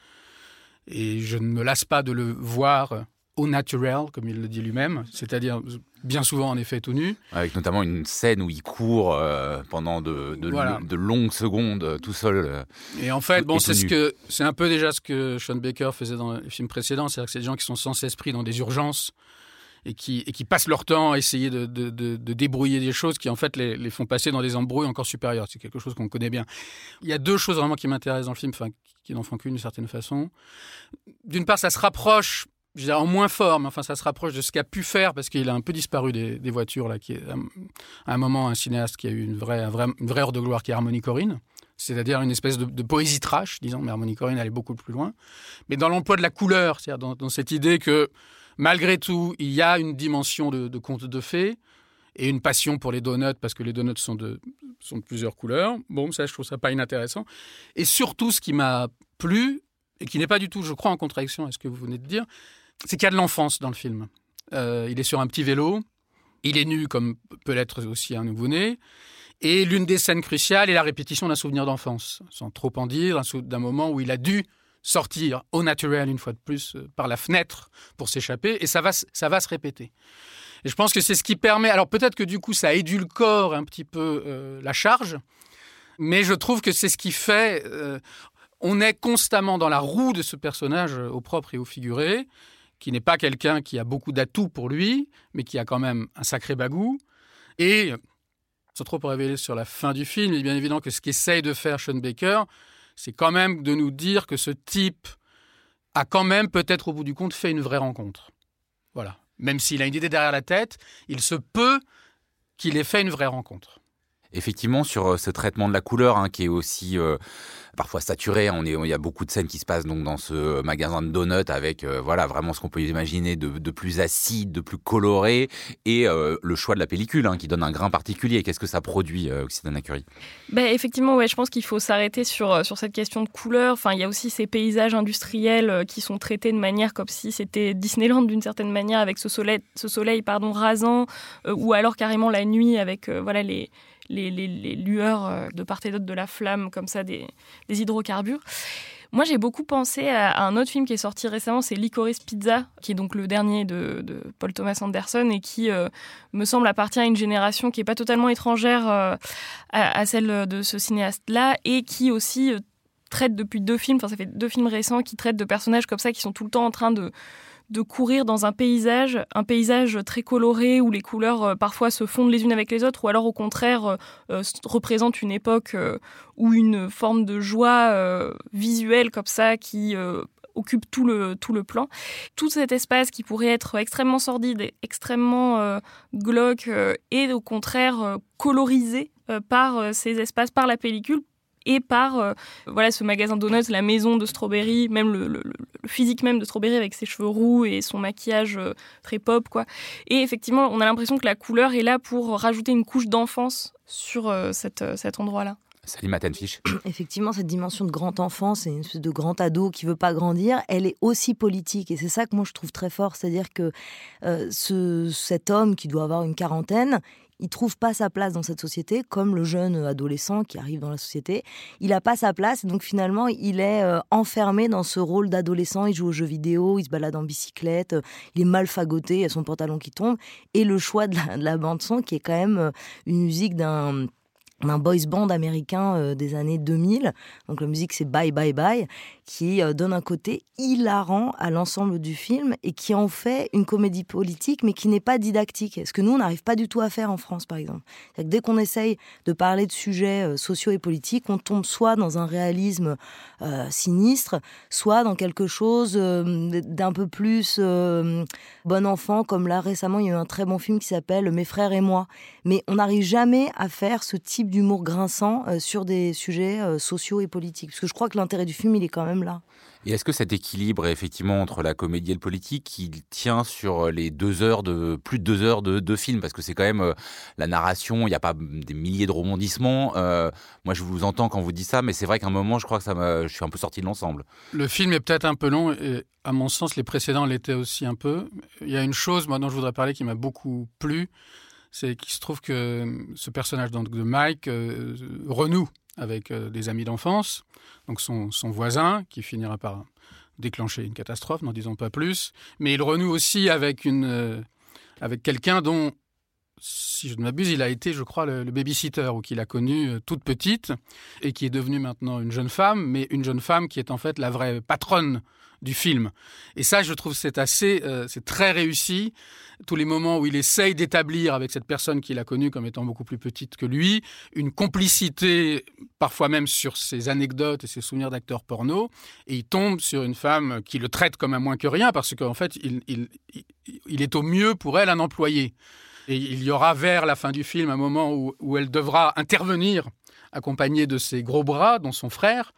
et je ne me lasse pas de le voir au naturel, comme il le dit lui-même, c'est-à-dire bien souvent en effet tout nu. Avec notamment une scène où il court euh, pendant de, de, longues secondes euh, tout seul. Euh, et en fait, bon, c'est ce que c'est un peu déjà ce que Sean Baker faisait dans les films précédents, c'est-à-dire que c'est des gens qui sont sans esprit dans des urgences et qui, et qui passent leur temps à essayer de, débrouiller des choses qui en fait les, les, font passer dans des embrouilles encore supérieures. C'est quelque chose qu'on connaît bien. Il y a deux choses vraiment qui m'intéressent dans le film, enfin qui n'en font qu'une d'une certaine façon. D'une part, ça se rapproche je dirais en moins fort, mais enfin ça se rapproche de ce qu'a pu faire parce qu'il a un peu disparu des, voitures là, qui est à un moment un cinéaste qui a eu une vraie, une vraie heure de gloire qui est Harmony Corinne, c'est-à-dire une espèce de, poésie trash, disons, mais Harmony Corinne allait beaucoup plus loin. Mais dans l'emploi de la couleur, c'est-à-dire dans, cette idée que malgré tout il y a une dimension de, de conte de fées et une passion pour les donuts parce que les donuts sont de, sont de plusieurs couleurs. Bon, ça je trouve ça pas inintéressant. Et surtout ce qui m'a plu et qui n'est pas du tout, je crois, en contradiction avec ce que vous venez de dire, c'est qu'il y a de l'enfance dans le film. Euh, il est sur un petit vélo, il est nu comme peut l'être aussi un nouveau-né, et l'une des scènes cruciales est la répétition d'un souvenir d'enfance, sans trop en dire, d'un moment où il a dû sortir au naturel une fois de plus euh, par la fenêtre pour s'échapper, et ça va, ça va se répéter. Et je pense que c'est ce qui permet. Alors peut-être que du coup ça édulcore un petit peu euh, la charge, mais je trouve que c'est ce qui fait. On est constamment dans la roue de ce personnage au propre et au figuré, qui n'est pas quelqu'un qui a beaucoup d'atouts pour lui, mais qui a quand même un sacré bagou. Et sans trop révéler sur la fin du film, il est bien évident que ce qu'essaye de faire Sean Baker, c'est quand même de nous dire que ce type a quand même peut-être au bout du compte fait une vraie rencontre. Voilà. Même s'il a une idée derrière la tête, il se peut qu'il ait fait une vraie rencontre. Effectivement, sur euh, ce traitement de la couleur, hein, qui est aussi euh, parfois saturé. On est, il y a beaucoup de scènes qui se passent donc dans ce magasin de donuts avec euh, voilà vraiment ce qu'on peut imaginer de, plus acide, de plus coloré, et le choix de la pellicule hein, qui donne un grain particulier. Qu'est-ce que ça produit, Occitana Curie ben, Effectivement, ouais, je pense qu'il faut s'arrêter sur, sur cette question de couleur. Enfin, il y a aussi ces paysages industriels qui sont traités de manière comme si c'était Disneyland d'une certaine manière avec ce soleil, ce soleil pardon, rasant, ou alors carrément la nuit avec voilà les les, lueurs euh, de part et d'autre de la flamme, comme ça, des, hydrocarbures. Moi, j'ai beaucoup pensé à, un autre film qui est sorti récemment, c'est Licorice Pizza, qui est donc le dernier de, Paul Thomas Anderson et qui, euh, me semble, appartient à une génération qui n'est pas totalement étrangère euh, à, celle de ce cinéaste-là et qui aussi traite depuis deux films, enfin ça fait deux films récents qui traitent de personnages comme ça qui sont tout le temps en train de de courir dans un paysage, un paysage très coloré où les couleurs euh, parfois se fondent les unes avec les autres, ou alors au contraire euh, euh, représentent une époque ou une forme de joie visuelle comme ça qui occupe tout le, tout le plan. Tout cet espace qui pourrait être extrêmement sordide extrêmement glauque est au contraire colorisé par ces espaces, par la pellicule, et par euh, voilà ce magasin donuts, la maison de Strawberry, même le, physique même de Strawberry avec ses cheveux roux et son maquillage euh, très pop quoi. Et effectivement, on a l'impression que la couleur est là pour rajouter une couche d'enfance sur euh, cette, cet endroit-là. Salut Fish. Effectivement, cette dimension de grand enfant, c'est une espèce de grand ado qui veut pas grandir, elle est aussi politique. Et c'est ça que moi je trouve très fort. C'est-à-dire que ce, cet homme qui doit avoir une quarantaine, il trouve pas sa place dans cette société, comme le jeune adolescent qui arrive dans la société. Il n'a pas sa place, et donc finalement, il est euh, enfermé dans ce rôle d'adolescent. Il joue aux jeux vidéo, il se balade en bicyclette, euh, il est mal fagoté, il a son pantalon qui tombe. Et le choix de la bande son, qui est quand même euh, une musique d'un un boys band américain euh, des années 2000. Donc la musique c'est Bye Bye Bye qui euh, donne un côté hilarant à l'ensemble du film et qui en fait une comédie politique mais qui n'est pas didactique. Ce que nous on n'arrive pas du tout à faire en France par exemple. Que dès qu'on essaye de parler de sujets euh, sociaux et politiques, on tombe soit dans un réalisme sinistre, soit dans quelque chose d'un peu plus bon enfant comme là récemment il y a eu un très bon film qui s'appelle Mes frères et moi. Mais on n'arrive jamais à faire ce type d'humour grinçant euh, sur des sujets euh, sociaux et politiques. Parce que je crois que l'intérêt du film, il est quand même là. Et est-ce que cet équilibre, effectivement, entre la comédie et le politique, il tient sur les deux heures de plus de deux heures de, de film? Parce que c'est quand même euh, la narration, il n'y a pas des milliers de rebondissements. moi, je vous entends quand vous dites ça, mais c'est vrai qu'à un moment, je crois que ça je suis un peu sorti de l'ensemble. Le film est peut-être un peu long, et à mon sens, les précédents l'étaient aussi un peu. Il y a une chose, moi, dont je voudrais parler, qui m'a beaucoup plu, c'est qu'il se trouve que ce personnage de Mike euh, renoue avec euh, des amis d'enfance, donc son, son, voisin, qui finira par déclencher une catastrophe, n'en disons pas plus, mais il renoue aussi avec, euh, avec quelqu'un dont, si je ne m'abuse, il a été, je crois, le, le babysitter, ou qu'il a connu toute petite, et qui est devenue maintenant une jeune femme, mais une jeune femme qui est en fait la vraie patronne du film. Et ça, je trouve, c'est assez, euh, c'est très réussi. Tous les moments où il essaye d'établir avec cette personne qu'il a connue comme étant beaucoup plus petite que lui, une complicité, parfois même sur ses anecdotes et ses souvenirs d'acteurs porno, et il tombe sur une femme qui le traite comme un moins que rien, parce qu'en fait, il, il, il, est au mieux pour elle un employé. Et il y aura vers la fin du film un moment où, où elle devra intervenir, accompagnée de ses gros bras, dont son frère,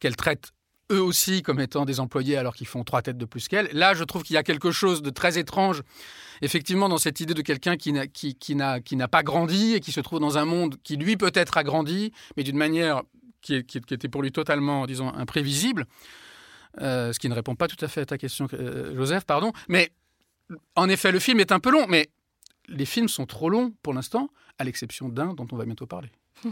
qu'elle traite eux aussi comme étant des employés alors qu'ils font trois têtes de plus qu'elle. Là, je trouve qu'il y a quelque chose de très étrange, effectivement, dans cette idée de quelqu'un qui n'a, qui, n'a, qui n'a pas grandi et qui se trouve dans un monde qui, lui, peut-être a grandi, mais d'une manière qui, qui, était pour lui totalement, disons, imprévisible. ce qui ne répond pas tout à fait à ta question, Joseph, pardon. Mais en effet, le film est un peu long, mais les films sont trop longs pour l'instant, à l'exception d'un dont on va bientôt parler.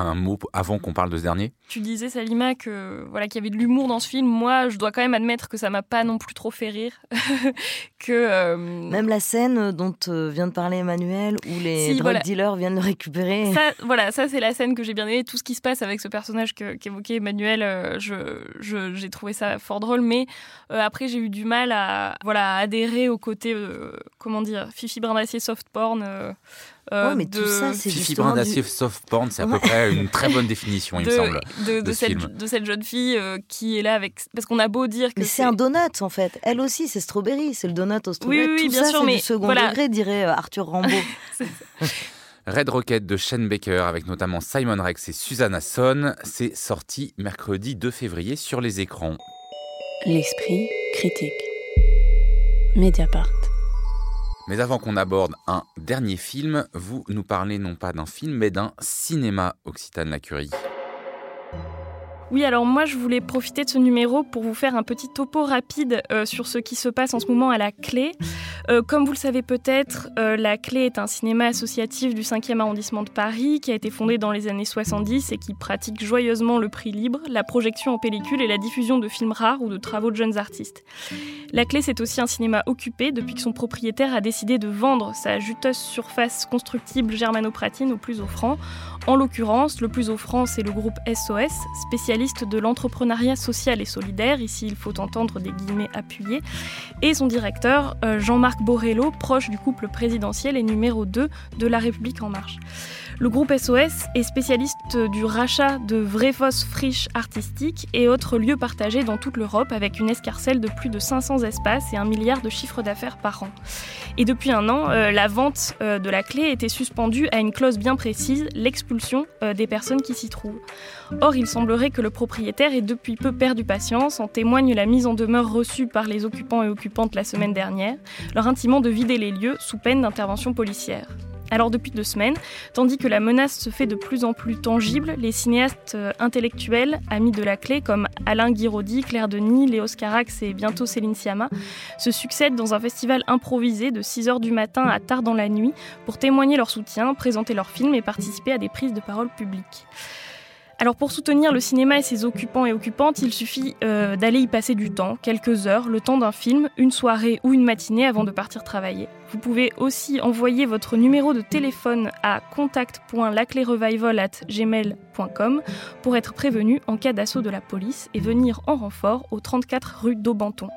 un mot avant qu'on parle de ce dernier Tu disais, Salima, que voilà qu'il y avait de l'humour dans ce film. Moi, je dois quand même admettre que ça m'a pas non plus trop fait rire. que euh, Même la scène dont euh, vient de parler Emmanuel, où les drug dealers viennent le récupérer. Ça, voilà, ça c'est la scène que j'ai bien aimée. Tout ce qui se passe avec ce personnage qu'évoquait Emmanuel, euh, je, j'ai trouvé ça fort drôle. Mais après, j'ai eu du mal à voilà adhérer au côté comment dire, Fifi Brindacier soft porn. Euh, mais tout ça, c'est Fifi d'acier soft porn, c'est à peu près une très bonne définition, il me semble. De, cette, de, cette, jeune fille euh, qui est là avec. Parce qu'on a beau dire que. Mais c'est un donut, en fait. Elle aussi, c'est strawberry, c'est le donut au strawberry. Oui, oui, tout bien ça, sûr, mais. du second degré, dirait euh, Arthur Rambaud. Red Rocket de Shane Baker avec notamment Simon Rex et Susanna Son, c'est sorti mercredi 2 février sur les écrans. L'esprit critique. Mediapart. Mais avant qu'on aborde un dernier film, vous nous parlez non pas d'un film, mais d'un cinéma Occitane La Curie. Oui, alors moi je voulais profiter de ce numéro pour vous faire un petit topo rapide euh, sur ce qui se passe en ce moment à la Clé. Euh, comme vous le savez peut-être, euh, la Clé est un cinéma associatif du 5e arrondissement de Paris qui a été fondé dans les années 70 et qui pratique joyeusement le prix libre, la projection en pellicule et la diffusion de films rares ou de travaux de jeunes artistes. La Clé c'est aussi un cinéma occupé depuis que son propriétaire a décidé de vendre sa juteuse surface constructible germanopratine au plus offrant. En l'occurrence, le plus offrant c'est le groupe SOS, spécialisé de l'entrepreneuriat social et solidaire, ici il faut entendre des guillemets appuyés, et son directeur, euh, Jean-Marc Borrello, proche du couple présidentiel et numéro 2 de La République en marche. Le groupe SOS est spécialiste du rachat de vraies fosses friches artistiques et autres lieux partagés dans toute l'Europe avec une escarcelle de plus de 500 espaces et un milliard de chiffres d'affaires par an. Et depuis un an, euh, la vente euh, de la clé était suspendue à une clause bien précise, l'expulsion euh, des personnes qui s'y trouvent. Or, il semblerait que le propriétaire ait depuis peu perdu patience, en témoigne la mise en demeure reçue par les occupants et occupantes la semaine dernière, leur intimant de vider les lieux sous peine d'intervention policière. Alors depuis deux semaines, tandis que la menace se fait de plus en plus tangible, les cinéastes euh, intellectuels, amis de la clé comme Alain Guiraudy, Claire Denis, Léo Scarax et bientôt Céline Sciamma, se succèdent dans un festival improvisé de 6h du matin à tard dans la nuit pour témoigner leur soutien, présenter leurs films et participer à des prises de parole publiques. Alors pour soutenir le cinéma et ses occupants et occupantes, il suffit euh, d'aller y passer du temps, quelques heures, le temps d'un film, une soirée ou une matinée avant de partir travailler. Vous pouvez aussi envoyer votre numéro de téléphone à contact.laclerevival@gmail.com pour être prévenu en cas d'assaut de la police et venir en renfort au 34 rue d'Aubenton.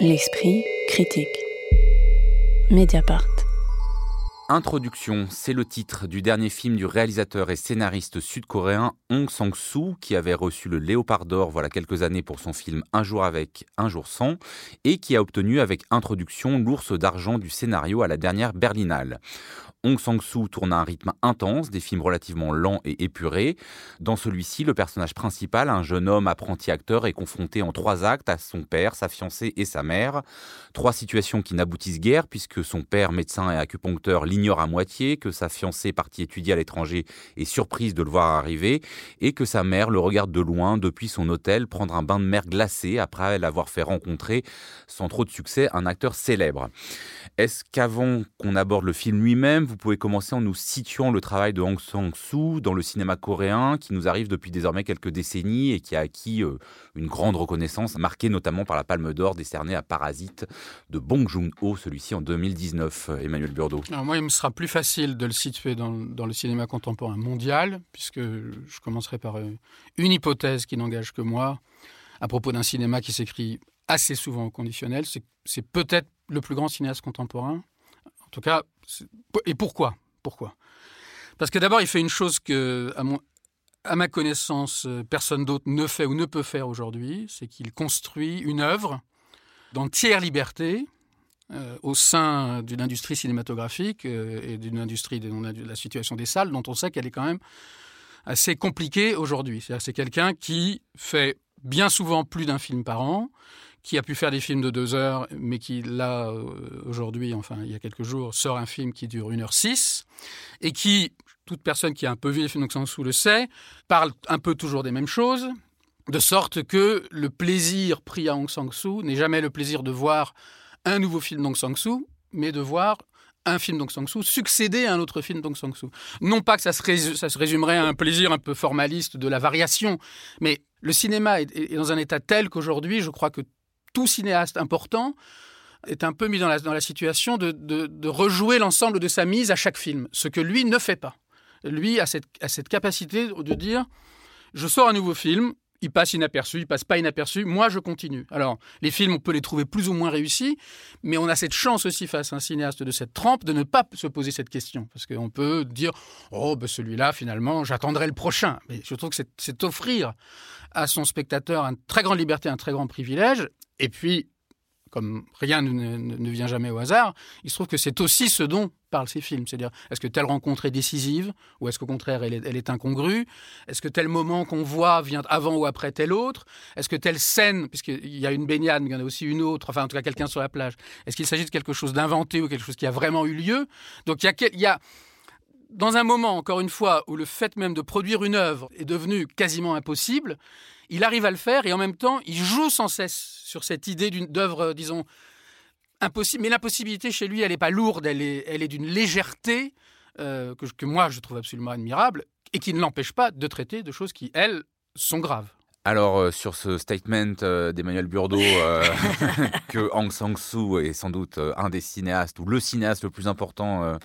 L'esprit critique. Mediapart. Introduction, c'est le titre du dernier film du réalisateur et scénariste sud-coréen Hong Sang-soo, qui avait reçu le Léopard d'Or voilà quelques années pour son film Un jour avec, un jour sans, et qui a obtenu avec Introduction l'ours d'argent du scénario à la dernière Berlinale. Hong Sang-soo tourne à un rythme intense, des films relativement lents et épurés. Dans celui-ci, le personnage principal, un jeune homme apprenti acteur, est confronté en trois actes à son père, sa fiancée et sa mère. Trois situations qui n'aboutissent guère puisque son père, médecin et acupuncteur, l'ignore à moitié, que sa fiancée, partie étudier à l'étranger, est surprise de le voir arriver et que sa mère le regarde de loin depuis son hôtel prendre un bain de mer glacé après l'avoir fait rencontrer, sans trop de succès, un acteur célèbre. Est-ce qu'avant qu'on aborde le film lui-même, vous pouvez commencer en nous situant le travail de Hong Sang-soo dans le cinéma coréen, qui nous arrive depuis désormais quelques décennies et qui a acquis euh, une grande reconnaissance, marquée notamment par la Palme d'Or décernée à Parasite de Bong Joon-ho, celui-ci en 2019, Emmanuel Burdeau. Alors moi, il me sera plus facile de le situer dans, dans le cinéma contemporain mondial, puisque je commencerai par euh, une hypothèse qui n'engage que moi, à propos d'un cinéma qui s'écrit assez souvent au conditionnel. C'est peut-être le plus grand cinéaste contemporain. En tout cas, et pourquoi? Pourquoi? Parce que d'abord, il fait une chose que, à, ma connaissance, personne d'autre ne fait ou ne peut faire aujourd'hui, c'est qu'il construit une œuvre d'entière liberté euh, au sein d'une industrie cinématographique euh, et d'une industrie de, la situation des salles, dont on sait qu'elle est quand même assez compliquée aujourd'hui. C'est quelqu'un qui fait bien souvent plus d'un film par an, qui a pu faire des films de deux heures, mais qui, là, euh, aujourd'hui, enfin, il y a quelques jours, sort un film qui dure une heure six, et qui, toute personne qui a un peu vu les films San le sait, parle un peu toujours des mêmes choses, de sorte que le plaisir pris à Aung San Suu n'est jamais le plaisir de voir un nouveau film d'Aung San Suu, mais de voir un film d'Aung San Suu succéder à un autre film d'Aung San Suu. Non pas que ça se, ça se, résumerait à un plaisir un peu formaliste de la variation, mais le cinéma est, dans un état tel qu'aujourd'hui, je crois que tout cinéaste important est un peu mis dans la, dans la situation de, de, rejouer l'ensemble de sa mise à chaque film, ce que lui ne fait pas. Lui a cette, a cette capacité de dire, je sors un nouveau film, il passe inaperçu, il passe pas inaperçu. Moi, je continue. Alors, les films, on peut les trouver plus ou moins réussis, mais on a cette chance aussi face à un cinéaste de cette trempe de ne pas se poser cette question. Parce qu'on peut dire, oh, ben celui-là, finalement, j'attendrai le prochain. Mais je trouve que c'est offrir à son spectateur une très grande liberté, un très grand privilège. Et puis, comme rien ne, vient jamais au hasard, il se trouve que c'est aussi ce dont parlent ces films. C'est-à-dire, est-ce que telle rencontre est décisive ou est-ce qu'au contraire, elle est, incongrue? Est-ce que tel moment qu'on voit vient avant ou après tel autre? Est-ce que telle scène, puisqu'il y a une baignade, mais il y en a aussi une autre, enfin en tout cas quelqu'un sur la plage, est-ce qu'il s'agit de quelque chose d'inventé ou quelque chose qui a vraiment eu lieu? Donc il y a, il y a dans un moment, encore une fois, où le fait même de produire une œuvre est devenu quasiment impossible, il arrive à le faire et en même temps, il joue sans cesse sur cette idée d'œuvre, disons, impossible. Mais l'impossibilité chez lui, elle n'est pas lourde, elle est, elle est d'une légèreté euh, que, que moi, je trouve absolument admirable et qui ne l'empêche pas de traiter de choses qui, elles, sont graves. Alors, euh, sur ce statement euh, d'Emmanuel Burdeau, que Aung San Suu est sans doute un des cinéastes ou le cinéaste le plus important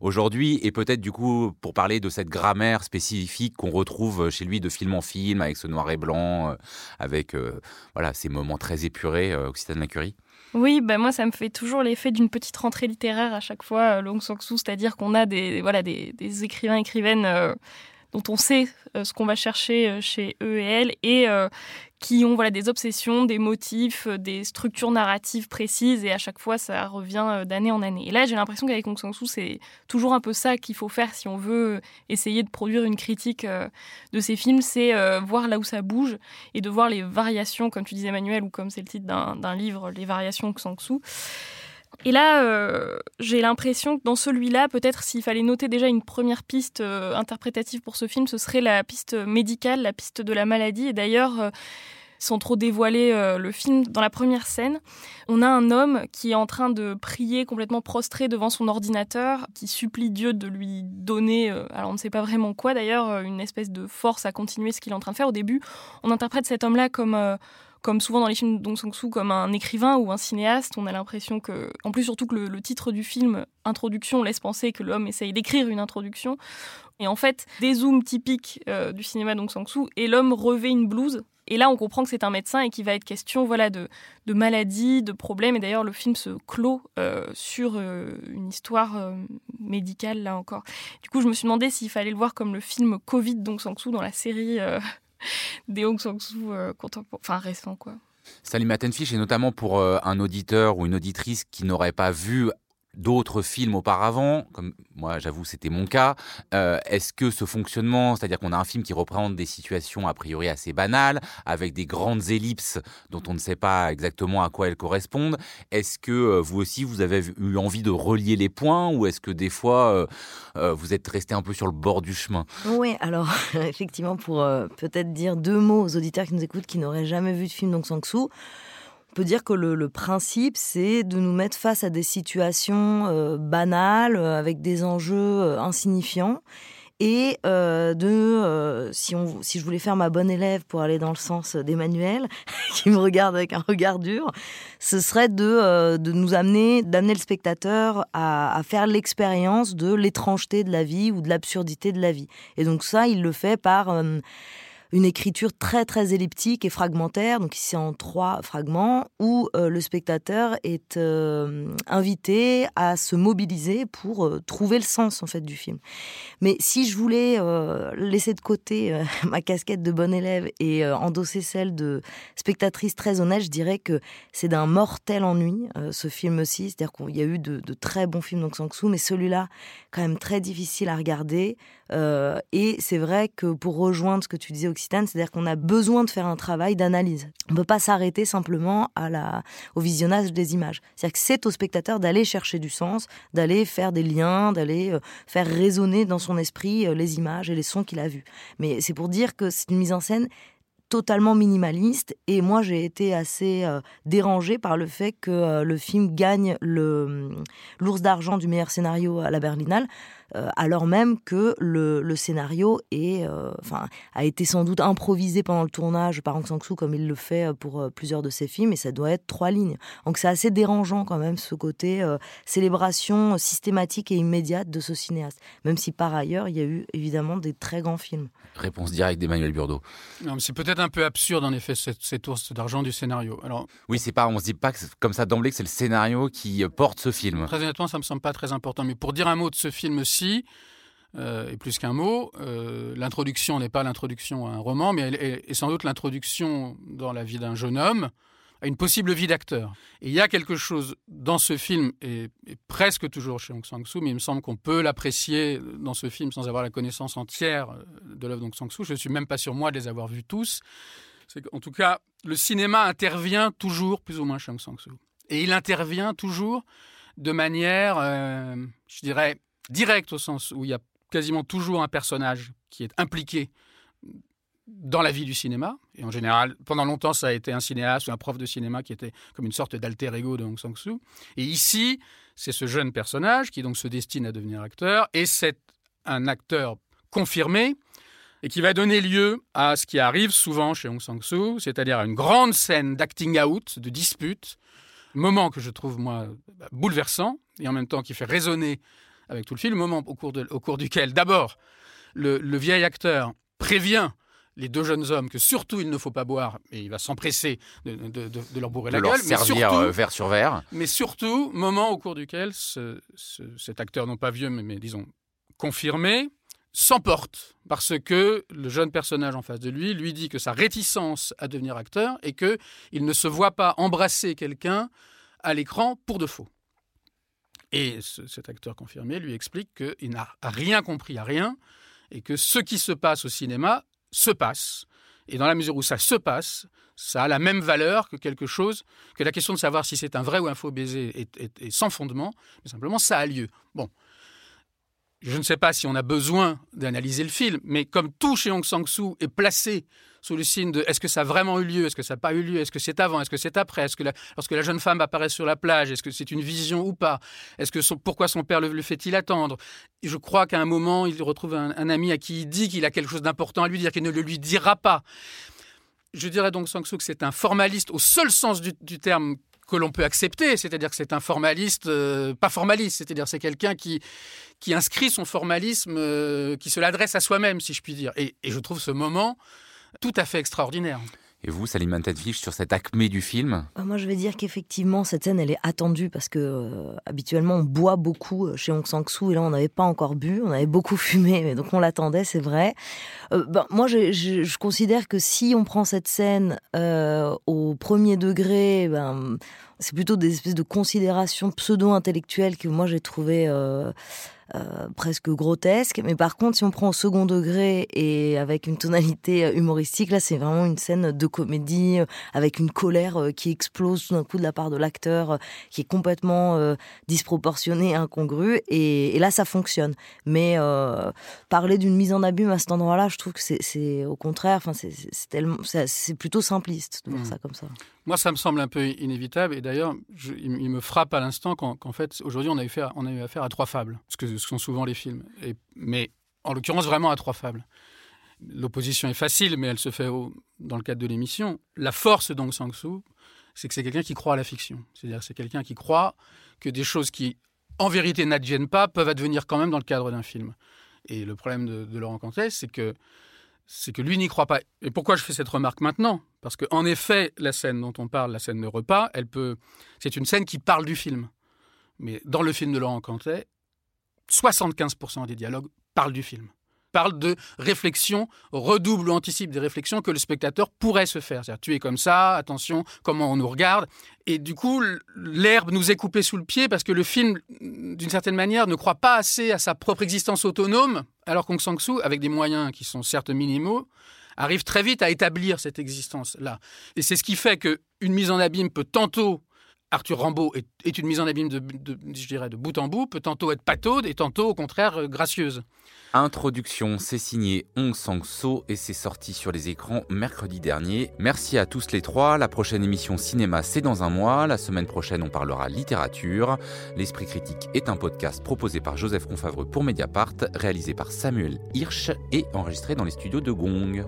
aujourd'hui, et peut-être du coup pour parler de cette grammaire spécifique qu'on retrouve chez lui de film en film, avec ce noir et blanc, avec voilà ces moments très épurés, Occitane Lacurie. Oui, ben moi ça me fait toujours l'effet d'une petite rentrée littéraire à chaque fois, Long Sang Soo, c'est-à-dire qu'on a des, voilà, des, des écrivains, écrivaines euh, dont on sait euh, ce qu'on va chercher euh, chez eux et elles, et qui ont voilà, des obsessions, des motifs, des structures narratives précises, et à chaque fois ça revient d'année en année. Et là j'ai l'impression qu'avec Long Sang Soo, c'est toujours un peu ça qu'il faut faire si on veut essayer de produire une critique de ces films, c'est voir là où ça bouge, et de voir les variations, comme tu disais Emmanuel, ou comme c'est le titre d'un livre, les variations Sang Soo. Et là, euh, j'ai l'impression que dans celui-là, peut-être s'il fallait noter déjà une première piste euh, interprétative pour ce film, ce serait la piste médicale, la piste de la maladie. Et d'ailleurs, euh, sans trop dévoiler le film, dans la première scène, on a un homme qui est en train de prier complètement prostré devant son ordinateur, qui supplie Dieu de lui donner, alors on ne sait pas vraiment quoi d'ailleurs, une espèce de force à continuer ce qu'il est en train de faire. Au début, on interprète cet homme-là comme comme souvent dans les films d'Ong Sang-soo, comme un écrivain ou un cinéaste. On a l'impression que, en plus surtout que le, titre du film, Introduction, laisse penser que l'homme essaye d'écrire une introduction. Et en fait, des zooms typiques euh, du cinéma d'Ong Sang-soo, et l'homme revêt une blouse. Et là, on comprend que c'est un médecin et qu'il va être question voilà, de, maladies, de problèmes. Et d'ailleurs, le film se clôt euh, sur euh, une histoire médicale, là encore. Du coup, je me suis demandé s'il fallait le voir comme le film Covid d'Ong Sang-soo dans la série des Hong Sang-soo euh, enfin récents quoi. Salim Attenfish, et notamment pour euh, un auditeur ou une auditrice qui n'aurait pas vu d'autres films auparavant, comme moi j'avoue c'était mon cas, euh, est-ce que ce fonctionnement, c'est-à-dire qu'on a un film qui représente des situations a priori assez banales, avec des grandes ellipses dont on ne sait pas exactement à quoi elles correspondent, est-ce que euh, vous aussi vous avez eu envie de relier les points ou est-ce que des fois euh, vous êtes resté un peu sur le bord du chemin? Oui, alors effectivement pour peut-être dire deux mots aux auditeurs qui nous écoutent qui n'auraient jamais vu de film donc Sang-soo, on peut dire que le, principe, c'est de nous mettre face à des situations euh, banales, euh, avec des enjeux euh, insignifiants. Et de, si, on, si je voulais faire ma bonne élève pour aller dans le sens d'Emmanuel, qui me regarde avec un regard dur, ce serait de, de nous amener, d'amener le spectateur à, à faire l'expérience de l'étrangeté de la vie ou de l'absurdité de la vie. Et donc ça, il le fait par une écriture très très elliptique et fragmentaire, donc ici en trois fragments, où euh, le spectateur est euh, invité à se mobiliser pour euh, trouver le sens en fait du film. Mais si je voulais laisser de côté ma casquette de bonne élève et endosser celle de spectatrice très honnête, je dirais que c'est d'un mortel ennui ce film-ci. C'est-à-dire qu'il y a eu de, très bons films donc Sang-soo, mais celui-là quand même très difficile à regarder. et c'est vrai que pour rejoindre ce que tu disais C'est-à-dire qu'on a besoin de faire un travail d'analyse. On ne peut pas s'arrêter simplement à la, au visionnage des images. C'est-à-dire que c'est au spectateur d'aller chercher du sens, d'aller faire des liens, d'aller euh, faire résonner dans son esprit euh, les images et les sons qu'il a vus. Mais c'est pour dire que c'est une mise en scène totalement minimaliste et moi j'ai été assez euh, dérangée par le fait que le film gagne le l'ours d'argent du meilleur scénario à la Berlinale euh, alors même que le, scénario est, euh, enfin, a été sans doute improvisé pendant le tournage par Aung San Suu comme il le fait euh, pour plusieurs de ses films, et ça doit être trois lignes. Donc c'est assez dérangeant quand même ce côté célébration systématique et immédiate de ce cinéaste, même si par ailleurs il y a eu évidemment des très grands films. Réponse directe d'Emmanuel Burdeau. C'est peut-être un peu absurde en effet cette, cette ours d'argent du scénario. Alors, oui, c'est pas, on se dit pas que comme ça d'emblée que c'est le scénario qui porte ce film. Très honnêtement, ça me semble pas très important. Mais pour dire un mot de ce euh, et plus qu'un mot. Euh, l'introduction n'est pas l'introduction à un roman, mais elle est, sans doute l'introduction dans la vie d'un jeune homme à une possible vie d'acteur. Et il y a quelque chose dans ce film, et, presque toujours chez Aung San Suu, mais il me semble qu'on peut l'apprécier dans ce film sans avoir la connaissance entière euh, de l'œuvre d'Aung San Suu. Je ne suis même pas sûr, moi, de les avoir vus tous. En tout cas, le cinéma intervient toujours plus ou moins chez Aung San Suu. Et il intervient toujours de manière, je dirais, direct au sens où il y a quasiment toujours un personnage qui est impliqué dans la vie du cinéma. Et en général, pendant longtemps, ça a été un cinéaste ou un prof de cinéma qui était comme une sorte d'alter ego de Hong Sang-soo. Et ici, c'est ce jeune personnage qui donc se destine à devenir acteur. Et c'est un acteur confirmé et qui va donner lieu à ce qui arrive souvent chez Hong Sang-soo, c'est-à-dire à une grande scène d'acting out, de dispute, moment que je trouve, moi, bouleversant, et en même temps qui fait résonner avec tout le film, moment au cours, au cours duquel, d'abord, le, vieil acteur prévient les deux jeunes hommes que surtout il ne faut pas boire, et il va s'empresser de, leur bourrer la gueule. mais servir euh, verre sur verre. Mais surtout, moment au cours duquel cet acteur, non pas vieux, mais, disons confirmé, s'emporte parce que le jeune personnage en face de lui lui dit que sa réticence à devenir acteur est que il ne se voit pas embrasser quelqu'un à l'écran pour de faux. Et cet acteur confirmé lui explique qu'il n'a rien compris à rien et que ce qui se passe au cinéma se passe. Et dans la mesure où ça se passe, ça a la même valeur que quelque chose, que la question de savoir si c'est un vrai ou un faux baiser est, sans fondement, mais simplement ça a lieu. Bon, je ne sais pas si on a besoin d'analyser le film, mais comme tout chez Hong Sang-soo est placé sous le signe de est-ce que ça a vraiment eu lieu, est-ce que ça n'a pas eu lieu, est-ce que c'est avant, est-ce que c'est après, est-ce que lorsque la jeune femme apparaît sur la plage, est-ce que c'est une vision ou pas, est-ce que pourquoi son père le, fait-il attendre? Je crois qu'à un moment, il retrouve un, ami à qui il dit qu'il a quelque chose d'important à lui dire, qu'il ne le lui dira pas. Je dirais donc Sang-soo que c'est un formaliste au seul sens du terme que l'on peut accepter, c'est-à-dire que c'est un formaliste, euh, pas formaliste, c'est-à-dire c'est quelqu'un qui, qui inscrit son formalisme, euh, qui se l'adresse à soi-même, si je puis dire. Et, je trouve ce moment tout à fait extraordinaire. Et vous, Salim Tadfish, sur cette acmé du film euh, Moi, je vais dire qu'effectivement, cette scène, elle est attendue parce que habituellement, on boit beaucoup chez Hong Sang-soo et là, on n'avait pas encore bu, on avait beaucoup fumé, mais donc on l'attendait, c'est vrai. ben, moi, je, je, considère que si on prend cette scène au premier degré, ben, c'est plutôt des espèces de considérations pseudo-intellectuelles que moi j'ai trouvé euh, euh, presque grotesque. Mais par contre, si on prend au second degré et avec une tonalité euh, humoristique, là, c'est vraiment une scène de comédie euh, avec une colère qui explose tout d'un coup de la part de l'acteur, qui est complètement disproportionnée, incongrue. Et, là, ça fonctionne. Mais parler d'une mise en abîme à cet endroit-là, je trouve que c'est au contraire, enfin, c'est plutôt simpliste de voir mmh. ça comme ça. Moi, ça me semble un peu inévitable. Et d'ailleurs, il, me frappe à l'instant qu'en fait, aujourd'hui, on a eu affaire à trois fables. Ce que sont souvent les films. Mais en l'occurrence, vraiment à trois fables. L'opposition est facile, mais elle se fait dans le cadre de l'émission. La force d'Ong Sang-soo, c'est que c'est quelqu'un qui croit à la fiction. C'est-à-dire c'est quelqu'un qui croit que des choses qui, en vérité, n'adviennent pas, peuvent advenir quand même dans le cadre d'un film. Et le problème de, Laurent Cantet, c'est que c'est que lui n'y croit pas. Et pourquoi je fais cette remarque maintenant? Parce qu'en effet, la scène dont on parle, la scène de repas, elle peut, c'est une scène qui parle du film. Mais dans le film de Laurent Cantet, 75% des dialogues parlent du film parlent de réflexions, redouble ou anticipe des réflexions que le spectateur pourrait se faire. C'est-à-dire, tu es comme ça, attention, comment on nous regarde. Et du coup, l'herbe nous est coupée sous le pied parce que le film, d'une certaine manière, ne croit pas assez à sa propre existence autonome, alors qu'Ong Sang-soo, avec des moyens qui sont certes minimaux, arrive très vite à établir cette existence-là. Et c'est ce qui fait qu'une mise en abîme peut tantôt Arthur Rambaud est, une mise en abîme de, de bout en bout, peut tantôt être pataude et tantôt, au contraire, euh, gracieuse. Introduction, c'est signé On Sang-So et c'est sorti sur les écrans mercredi dernier. Merci à tous les trois. La prochaine émission cinéma, c'est dans un mois. La semaine prochaine, on parlera littérature. L'Esprit critique est un podcast proposé par Joseph Confavreux pour Mediapart, réalisé par Samuel Hirsch et enregistré dans les studios de Gong.